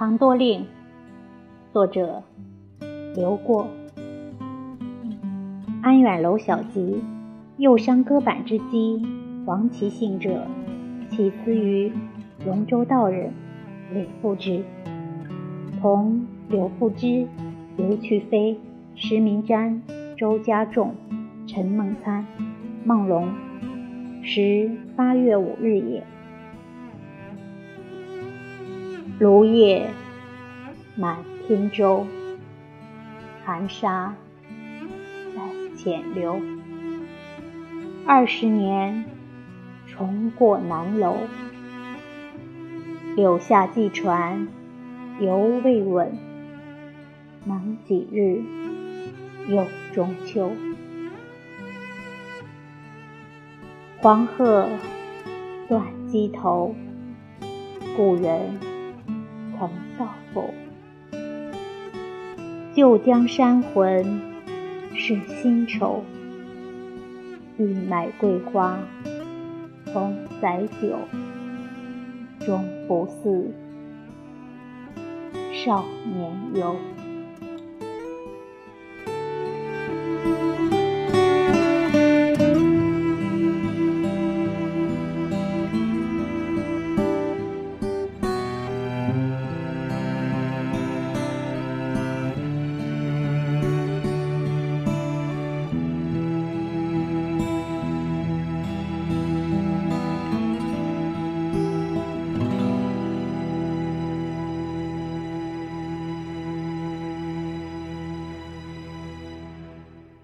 藏多令》，作者刘过。安远楼小集，右商歌板之基，王其姓者，起词于龙州道人李复之，同柳复之、刘去非、石明瞻、周家仲、陈梦参、孟龙，时八月五日也。芦叶满天舟，寒沙在浅流。二十年重过南楼，柳下寄船犹未稳。忙几日又中秋，黄鹤断机头，故人。曾道否？旧江山魂是新愁，欲买桂花从载酒，终不似少年游。